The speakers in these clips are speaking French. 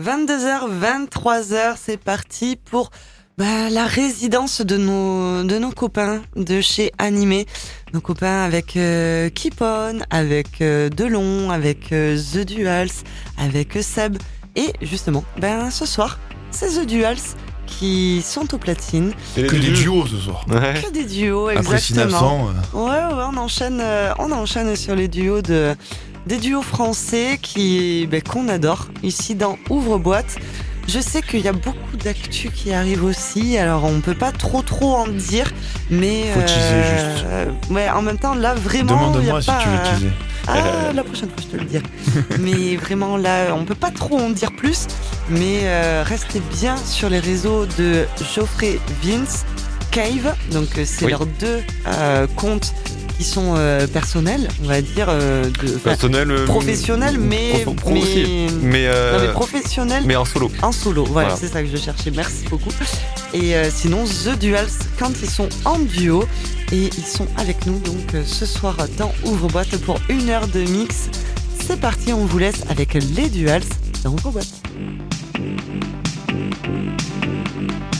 22h, 23h, c'est parti pour bah, la résidence de nos, de nos copains de chez Animé. Nos copains avec euh, Kipon, avec euh, Delon, avec euh, The Duals, avec Seb. Et justement, ben ce soir, c'est The Duals qui sont aux platines. Et Que des duos ce soir. Ouais. Que des duos, Après exactement. 6900, euh, Ouais, ouais, on enchaîne, euh, on enchaîne sur les duos de, des duos français qui, ben, qu'on adore ici dans Ouvre Boîte. Je sais qu'il y a beaucoup d'actu qui arrive aussi, alors on peut pas trop trop en dire, mais Faut teaser juste. euh, ouais, en même temps là vraiment il y a Demande-moi si pas, tu veux teaser. ah, la prochaine fois, je te le dirai. mais vraiment, là, on peut pas trop en dire plus. Mais euh, restez bien sur les réseaux de Geoffrey Vince, Cave. Donc, euh, c'est Oui. leurs deux euh, comptes qui sont euh, personnels, on va dire, euh, de, enfin, Personnel. euh, professionnels, mais, pro- pro mais, aussi. Mais, euh, non, mais professionnels mais en solo. en solo. Voilà, Voilà. c'est ça que je cherchais. Merci beaucoup. Et sinon, The Duals, quand ils sont en duo, et ils sont avec nous donc ce soir dans Ouvre-Boîte pour une heure de mix. C'est parti, on vous laisse avec les Duals dans Ouvre-Boîte. Thank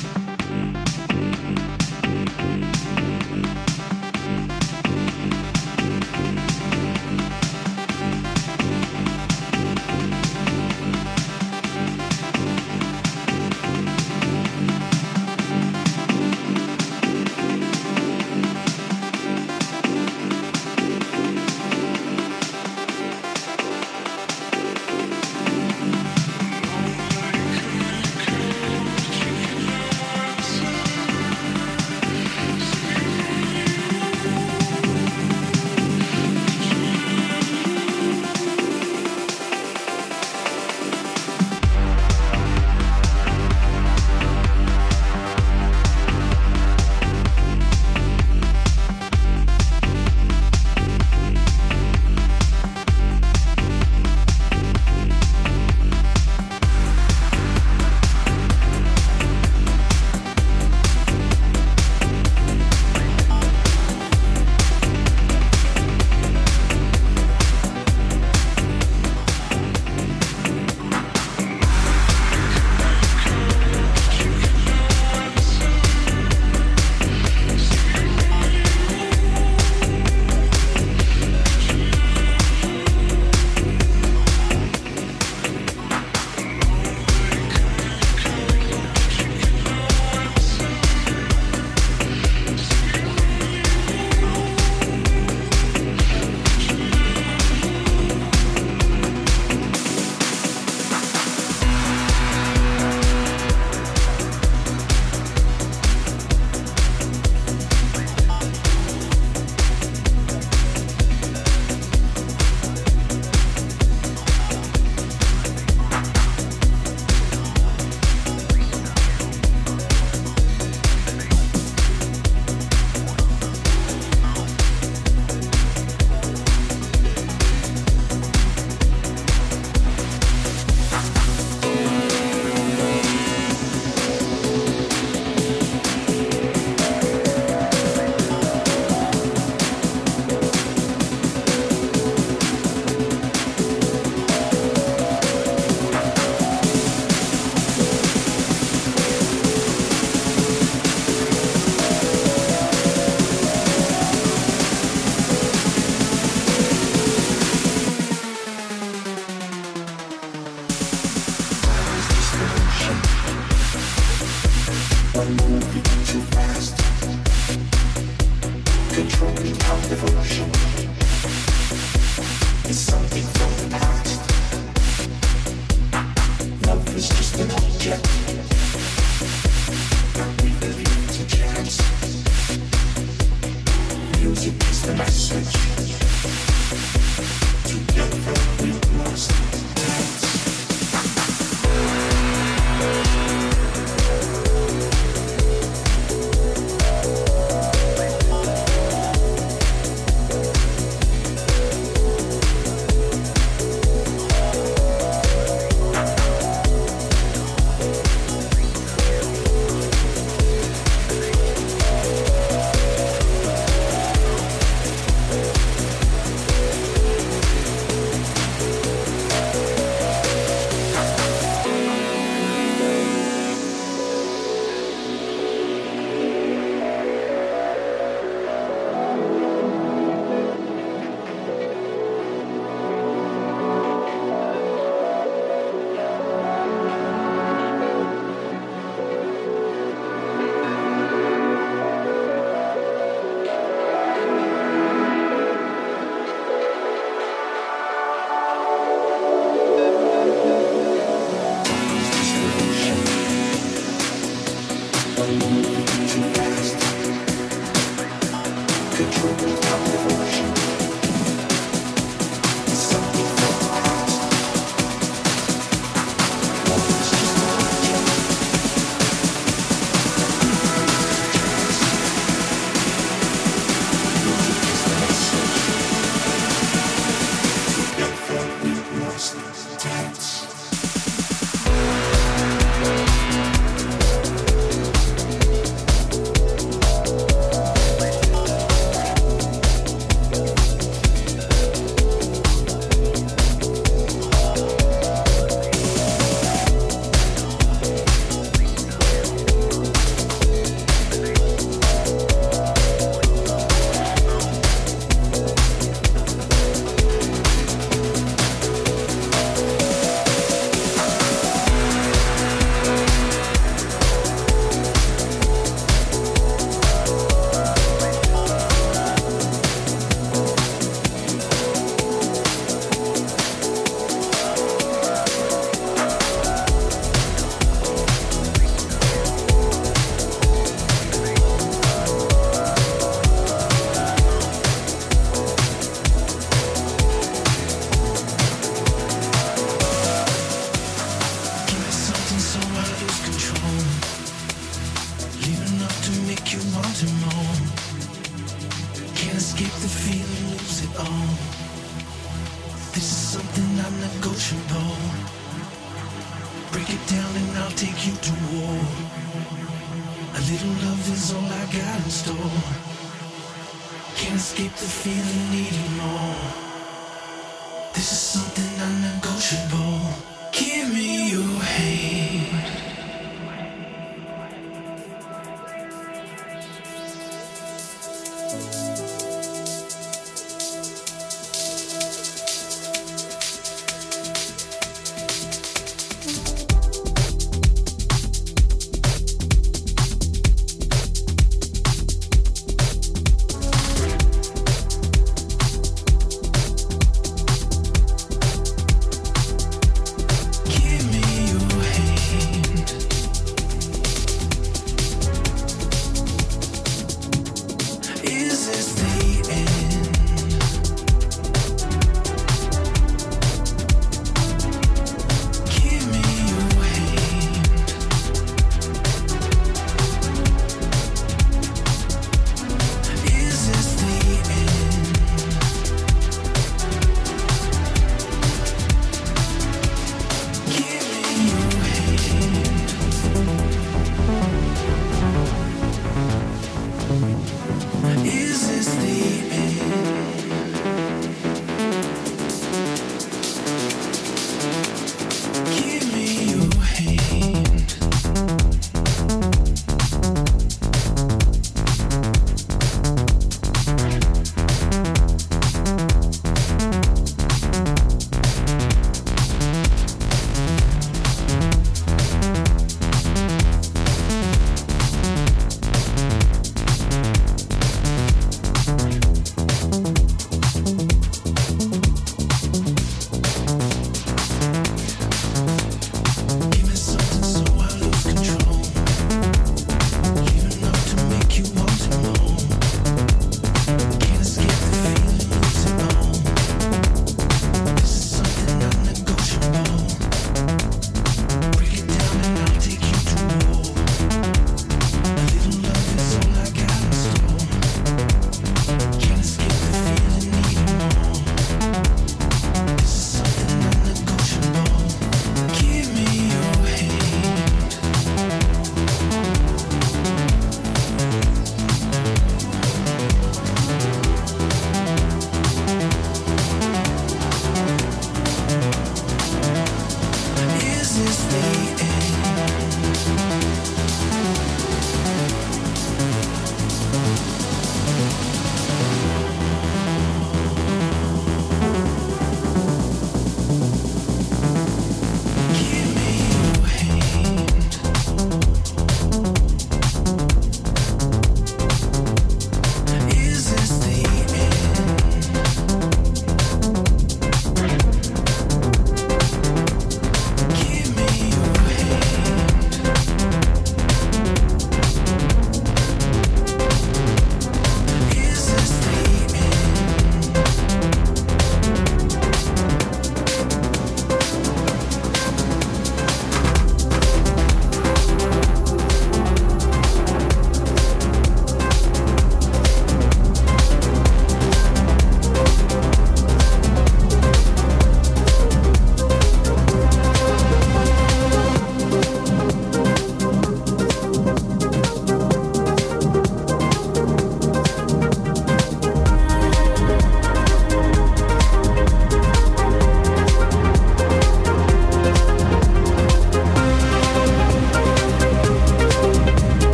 Devotion.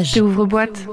Rage. ouvre-boîte.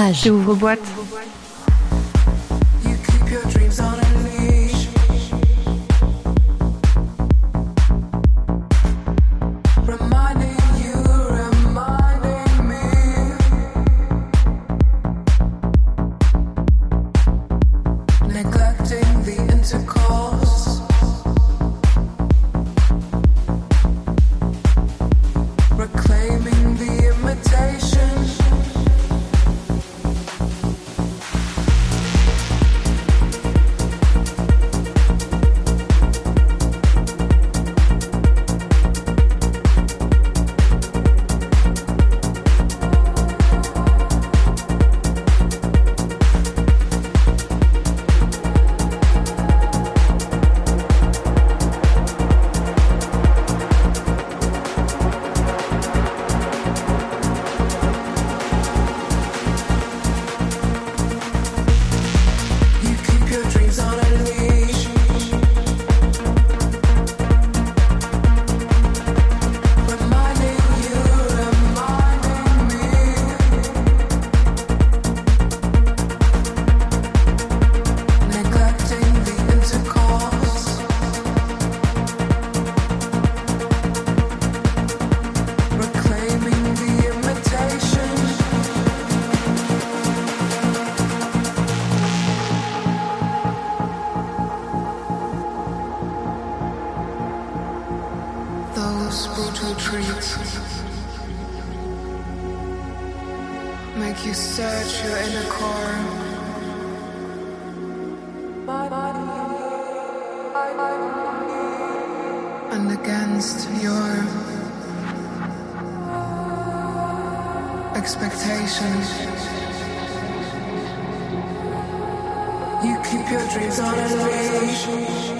Rage. ouvre boîte. those brutal treats. Make you search your inner core. And against your expectations. You keep your dreams on a leash.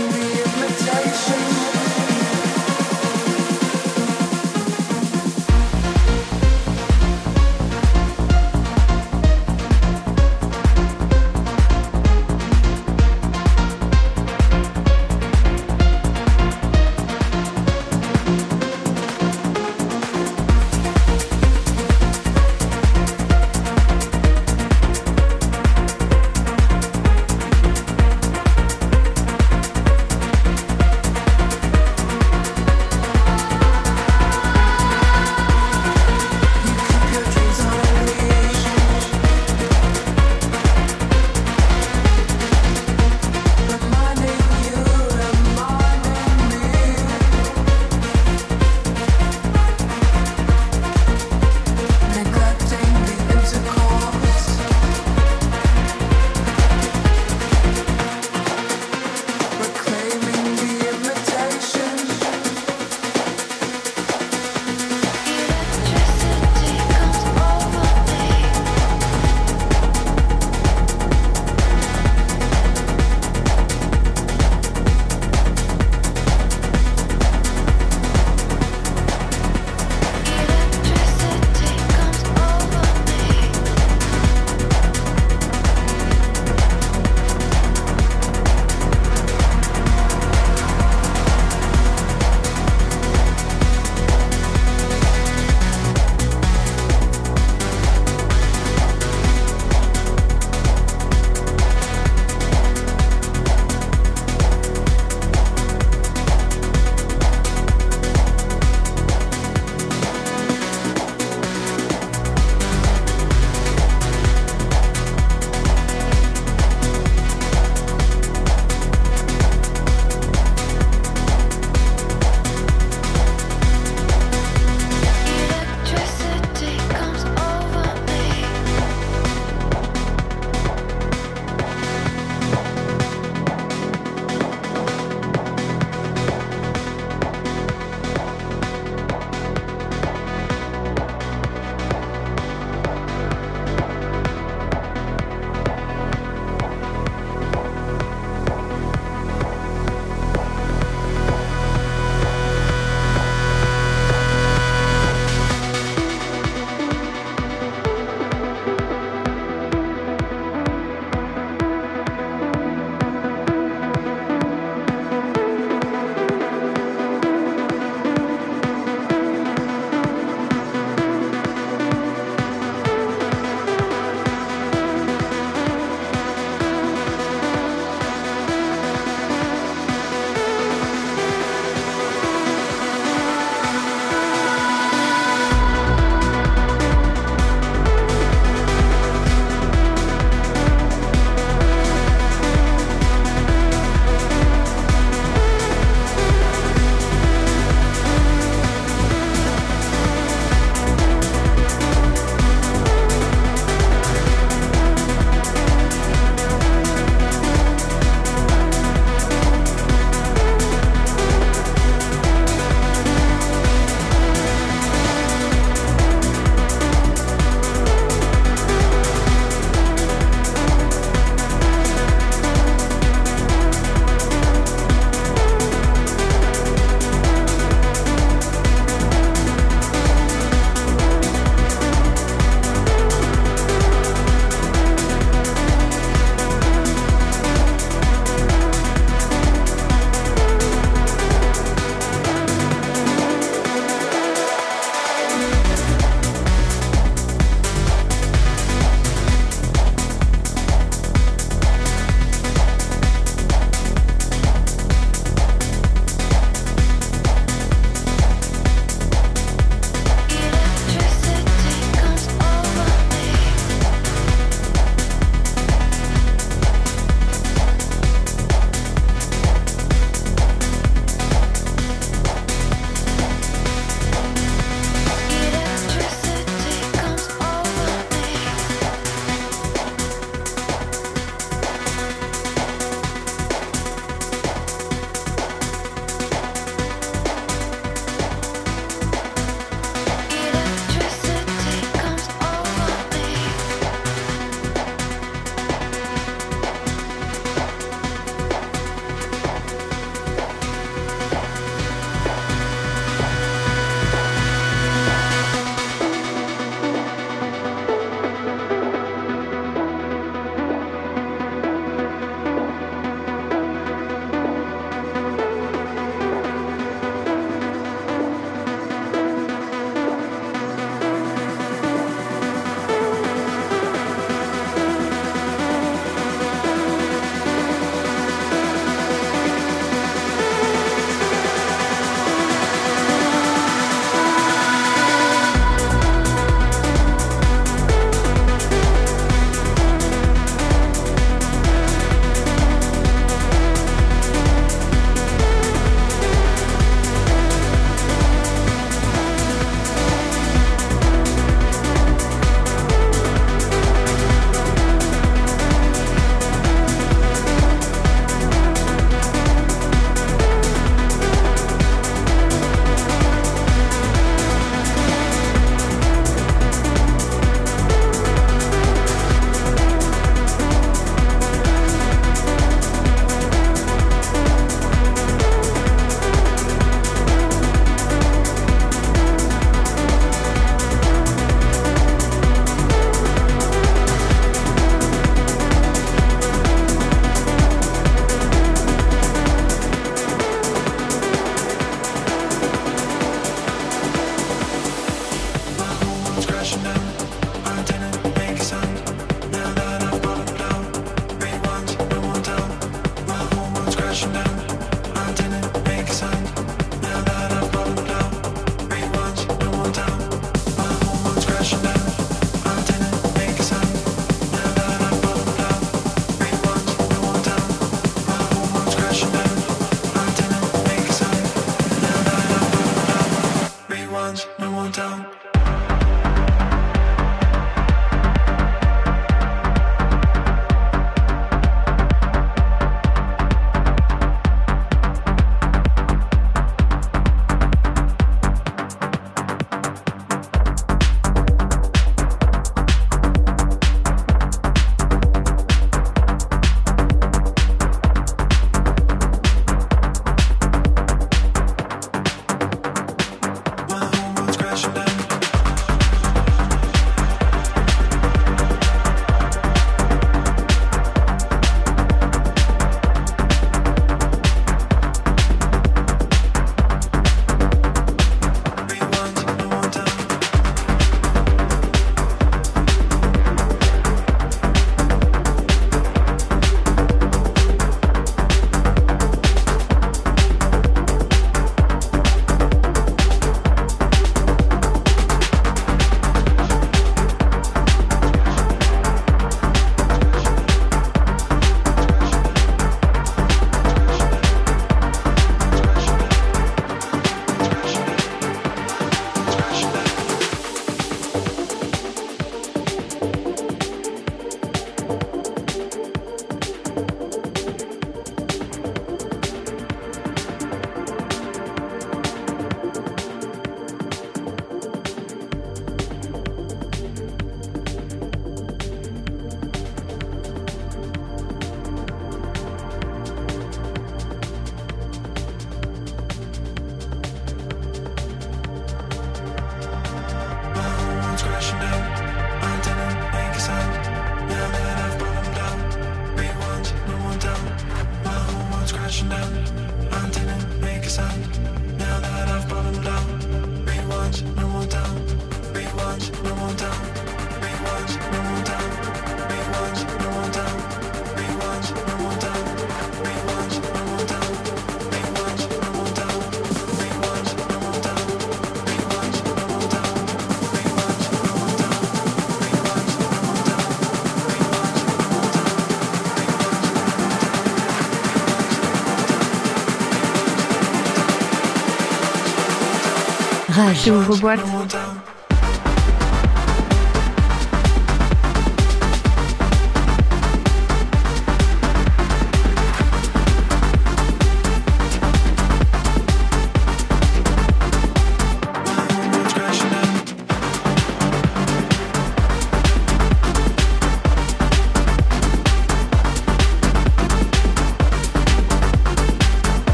Rage. Ouvre-boîte.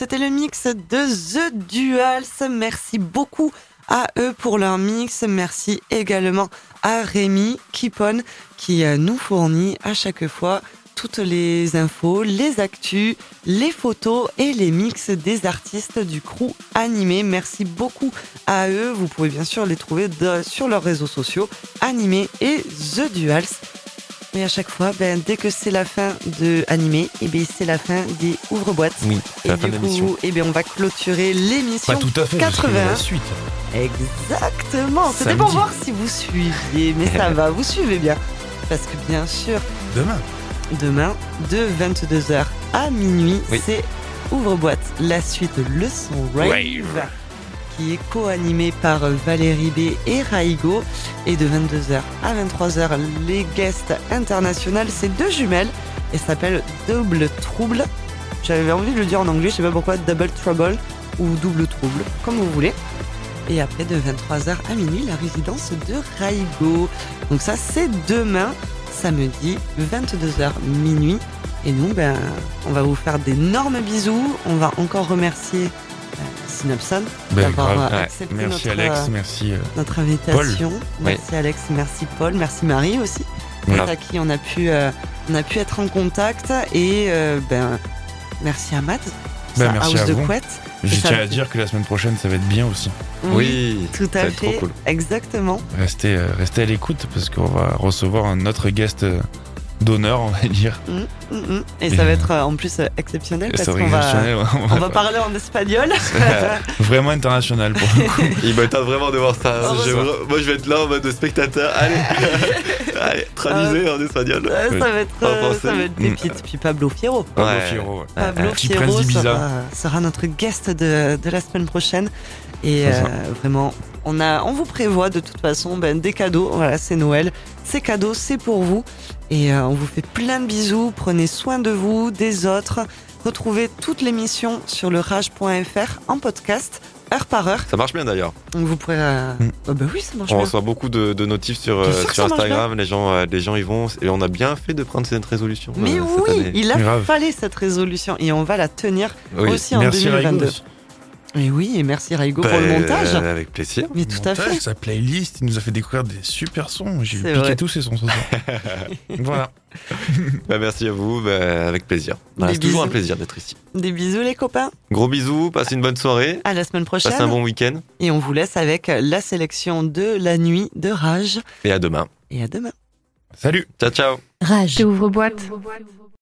C'était le mix de The Duals. Merci beaucoup à eux pour leur mix. Merci également à Rémi Kipon qui euh, nous fournit à chaque fois toutes les infos, les actus, les photos et les mix des artistes du crew animé. Merci beaucoup à eux. Vous pouvez bien sûr les trouver sur leurs réseaux sociaux, animé et The Duals. Et à chaque fois, ben, dès que c'est la fin de animé, et eh ben, c'est la fin des ouvre-boîtes. Oui, et la du fin coup, de l'émission. eh ben, on va clôturer l'émission Pas tout à fait. 80. La suite. Exactement. C'était pour voir si vous suiviez, mais ça va, vous suivez bien. Parce que bien sûr, Demain. demain, de 22h à minuit, Oui. c'est ouvre-boîte. La suite, le son rave, Rave. Qui est co-animé par Valérie B et Raigo. Et de 22h à 23h, les guests internationaux, c'est deux jumelles et s'appelle Double Trouble. J'avais envie de le dire en anglais, je sais pas pourquoi, Double Trouble ou Double Trouble, comme vous voulez. Et après, de 23h à minuit, la résidence de Raigo. Donc ça, c'est demain, samedi, 22h minuit. Et nous, ben, on va vous faire d'énormes bisous. On va encore remercier Ben, d'avoir grave. euh, Ouais. accepté Merci notre, Alex, euh, merci. euh, notre invitation. Merci Alex, merci Paul, merci Marie aussi, Voilà. à qui on a pu euh, on a pu être en contact et euh, ben merci à Matt. Ben, merci house à de vous. couette. Je tiens à dire que la semaine prochaine, ça va être bien aussi. Oui, tout ça va à être trop fait. cool. Exactement. Restez, restez à l'écoute parce qu'on va recevoir un autre guest euh, d'honneur, on va dire. Mm, mm, mm. Et Et ça va être euh, en plus euh, exceptionnel parce qu'on va, on va parler en espagnol. Vraiment international pour le coup. Il m'attend vraiment de voir ça. Je- moi, je vais être là en mode spectateur. Allez, allez, traduisez en espagnol. Oui. ça va être, euh, ça va être pépite. Puis Pablo Fierro. Pablo Ouais. Fierro, ouais. Pablo Fierro sera, sera notre guest de, de la semaine prochaine. Et euh, vraiment, on, a, on vous prévoit de toute façon ben, des cadeaux. Voilà, c'est Noël. Ces cadeaux, c'est pour vous. Et euh, on vous fait plein de bisous. Prenez soin de vous, des autres. Retrouvez toute l'émission sur le rage.fr en podcast, heure par heure. Ça marche bien d'ailleurs. Donc vous pourrez. euh, Mm. oh, bah oui, ça marche On bien. reçoit beaucoup de, de notifs sur, euh, sur Instagram. Les gens, euh, les gens y vont. Et on a bien fait de prendre cette résolution. Mais euh, cette oui, année. il a Grave. fallu cette résolution et on va la tenir Oui. aussi en Merci 2022. Et oui, et merci Raigo pour Bah, le montage. euh, Avec plaisir. Mais tout à Montage, fait. Sa playlist, il nous a fait découvrir des super sons. J'ai C'est piqué vrai. tous ces sons ce soir. voilà. Bah, merci à vous. Bah, avec plaisir. C'est toujours un plaisir d'être ici. Des bisous les copains. Gros bisous. Passez une bonne soirée. À la semaine prochaine. Passez un bon week-end. Et on vous laisse avec la sélection de la nuit de Rage. Et à demain. Et à demain. Salut Ciao, ciao. Rage. Ouvre boîte.